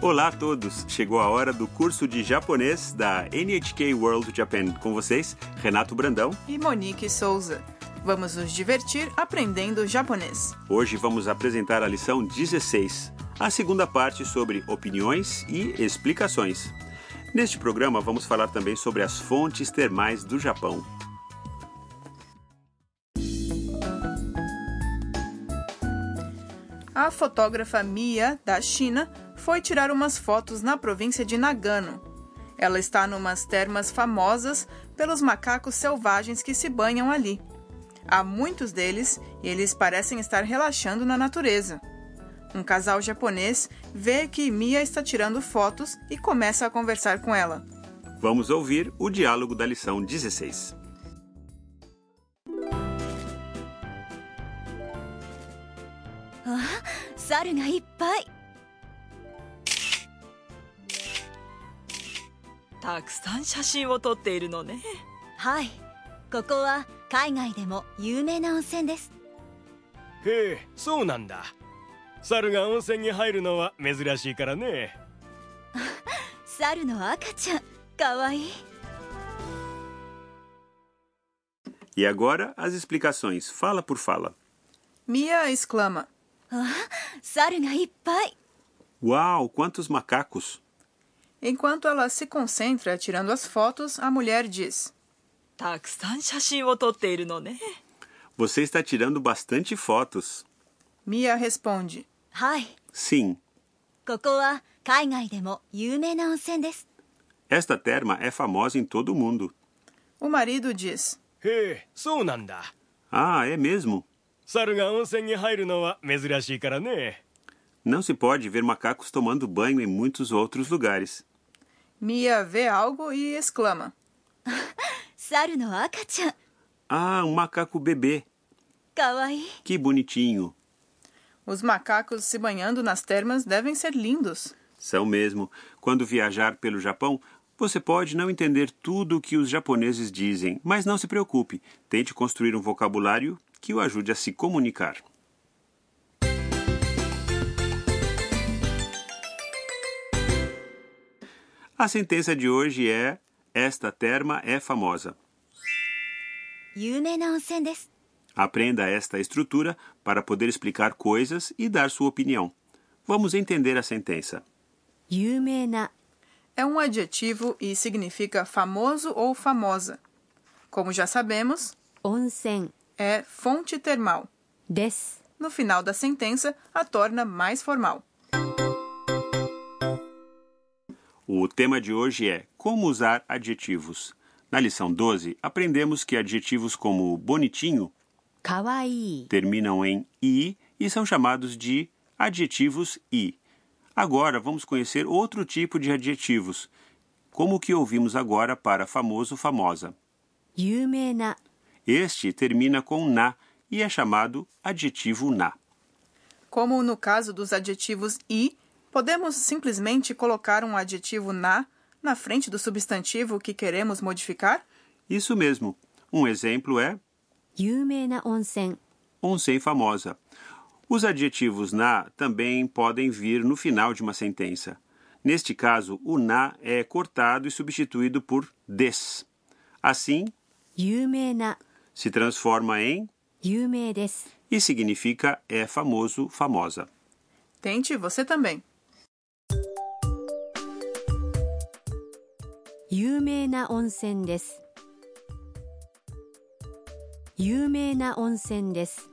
Olá a todos! Chegou a hora do curso de japonês da NHK World Japan. Com vocês, Renato Brandão. E Monique Souza. Vamos nos divertir aprendendo japonês. Hoje vamos apresentar a lição 16, a segunda parte sobre opiniões e explicações. Neste programa, vamos falar também sobre as fontes termais do Japão. A fotógrafa Mia, da China, foi tirar umas fotos na província de Nagano. Ela está numas termas famosas pelos macacos selvagens que se banham ali. Há muitos deles e eles parecem estar relaxando na natureza. Um casal japonês vê que Mia está tirando fotos e começa a conversar com ela. Vamos ouvir o diálogo da lição 16. 猿がいっぱい たくさん写真を撮っているのね。はい。ここは海外でも有名な温泉です。へえそうなんだ。猿が温泉に入るのは珍しいからね。猿の赤ちゃんかわいい。E agora as explicações, fala por fala. Mia exclama: 猿がいっぱい。Uau, quantos macacos! Enquanto ela se concentra tirando as fotos, a mulher diz: Você está tirando bastante fotos. Mia responde: Sim. Esta terma é famosa em todo o mundo. O marido diz: Ah, é mesmo? Não se pode ver macacos tomando banho em muitos outros lugares. Mia vê algo e exclama: Ah, um macaco bebê. Que bonitinho. Os macacos se banhando nas termas devem ser lindos. São mesmo. Quando viajar pelo Japão, você pode não entender tudo o que os japoneses dizem, mas não se preocupe. Tente construir um vocabulário que o ajude a se comunicar. A sentença de hoje é: Esta terma é famosa. Aprenda esta estrutura para poder explicar coisas e dar sua opinião. Vamos entender a sentença. É um adjetivo e significa famoso ou famosa. Como já sabemos, onsen é fonte termal. Des. No final da sentença, a torna mais formal. O tema de hoje é Como usar adjetivos. Na lição 12, aprendemos que adjetivos como bonitinho kawaii. terminam em i e são chamados de adjetivos i. Agora vamos conhecer outro tipo de adjetivos, como o que ouvimos agora para famoso, famosa. Yumena. Este termina com na e é chamado adjetivo na. Como no caso dos adjetivos i, Podemos simplesmente colocar um adjetivo na na frente do substantivo que queremos modificar? Isso mesmo. Um exemplo é onsen. Onsen famosa. Os adjetivos na também podem vir no final de uma sentença. Neste caso, o na é cortado e substituído por des. Assim, se transforma em e significa é famoso, famosa. Tente você também. 有名な温泉です有名な温泉です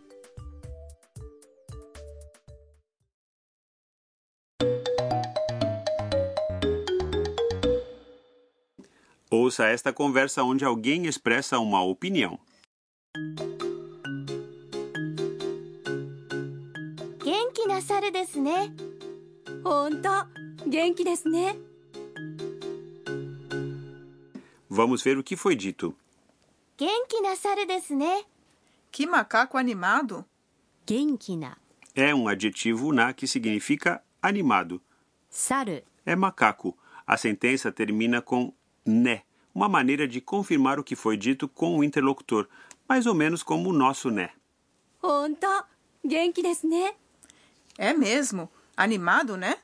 Ouça esta conversa onde alguém expressa uma opinião. 元気な猿ですねほんと元気ですね Vamos ver o que foi dito. Genki na saru desu ne. Que macaco animado! Genki na. É um adjetivo na que significa animado. Saru. É macaco. A sentença termina com né, uma maneira de confirmar o que foi dito com o interlocutor, mais ou menos como o nosso né. Honto, genki desu ne. É mesmo, animado, né?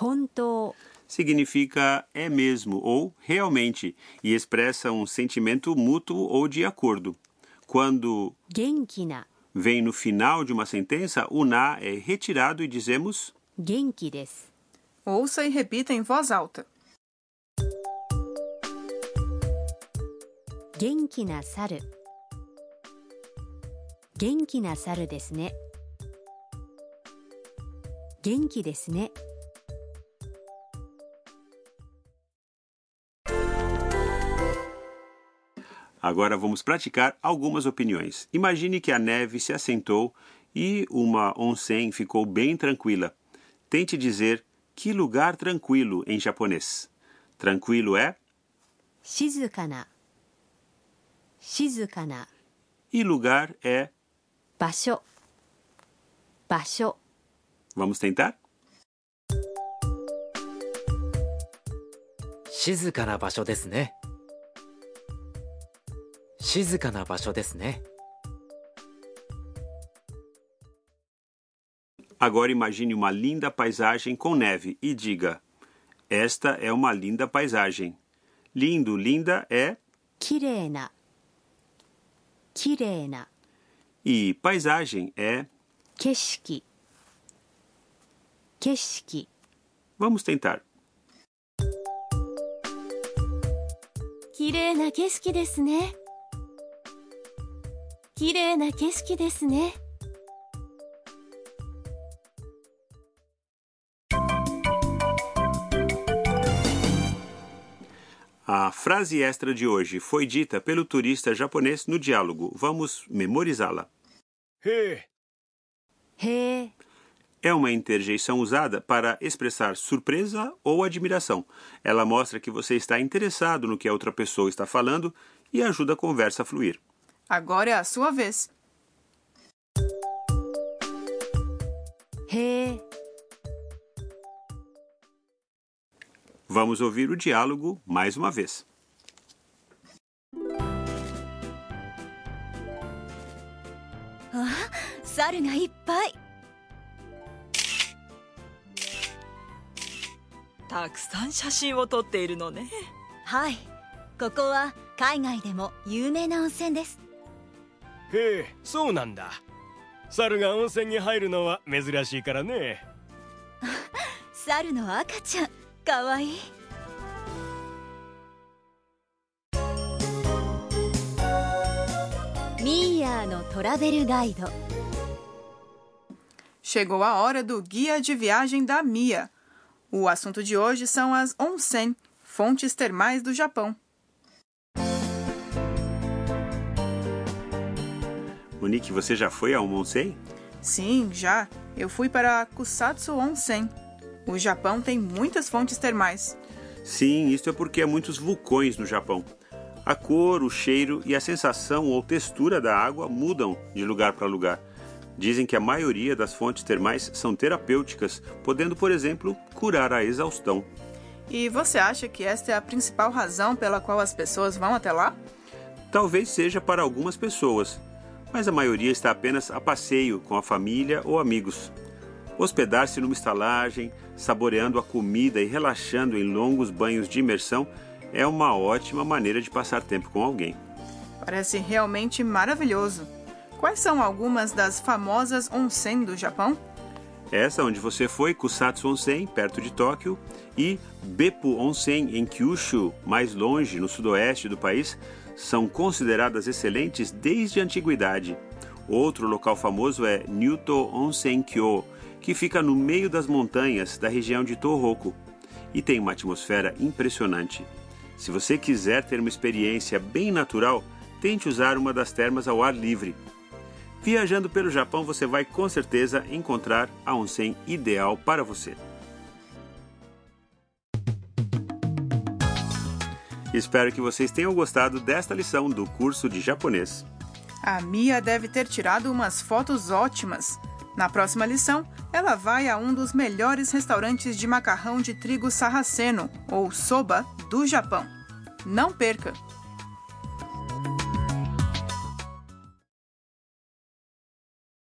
Honto significa é mesmo ou realmente e expressa um sentimento mútuo ou de acordo. Quando vem no final de uma sentença, o na é retirado e dizemos genki desu. Ouça e repita em voz alta. Genki na saru. Genki na saru desu ne. Genki desu ne. Agora vamos praticar algumas opiniões. Imagine que a neve se assentou e uma onsen ficou bem tranquila. Tente dizer que lugar tranquilo em japonês. Tranquilo é 静かな静かな e lugar é. 場所場所 Vamos tentar? 静かな場所ですね 静かな場所ですね Agora imagine uma linda paisagem com neve e diga: Esta é uma linda paisagem. Lindo, linda é きれいなきれいな e paisagem é. 景色景色 Vamos tentar. きれいな 景色ですねきれいな景色ですね A frase extra de hoje foi dita pelo turista japonês no diálogo. Vamos memorizá-la. へえへえ É uma interjeição usada para expressar surpresa ou admiração. Ela mostra que você está interessado no que a outra pessoa está falando e ajuda a conversa a fluir. Agora é a sua vez. へえ Vamos ouvir o diálogo mais uma vez. 猿がいっぱいたくさん写真を撮っているのねはいここは海外でも有名な温泉です へえそうなんだ猿が温泉に入るのは珍しいからね猿の赤ちゃんかわいいミーヤーのトラベルガイド Chegou a hora do guia de viagem da Mia. O assunto de hoje são as onsen, fontes termais do Japão. Monique, você já foi a um onsen? Sim, já. Eu fui para Kusatsu Onsen. O Japão tem muitas fontes termais. Sim, isso é porque há muitos vulcões no Japão. A cor, o cheiro e a sensação ou textura da água mudam de lugar para lugar. Dizem que a maioria das fontes termais são terapêuticas, podendo, por exemplo, curar a exaustão. E você acha que esta é a principal razão pela qual as pessoas vão até lá? Talvez seja para algumas pessoas, mas a maioria está apenas a passeio com a família ou amigos. Hospedar-se numa estalagem, saboreando a comida e relaxando em longos banhos de imersão é uma ótima maneira de passar tempo com alguém. Parece realmente maravilhoso. Quais são algumas das famosas onsen do Japão? Essa onde você foi, Kusatsu Onsen, perto de Tóquio, e Beppu Onsen, em Kyushu, mais longe, no sudoeste do país, são consideradas excelentes desde a antiguidade. Outro local famoso é Nyuto Onsen-kyo, que fica no meio das montanhas da região de Tohoku e tem uma atmosfera impressionante. Se você quiser ter uma experiência bem natural, tente usar uma das termas ao ar livre. Viajando pelo Japão, você vai com certeza encontrar a onsen ideal para você. Espero que vocês tenham gostado desta lição do curso de japonês. A Mia deve ter tirado umas fotos ótimas. Na próxima lição, ela vai a um dos melhores restaurantes de macarrão de trigo sarraceno, ou soba, do Japão. Não perca!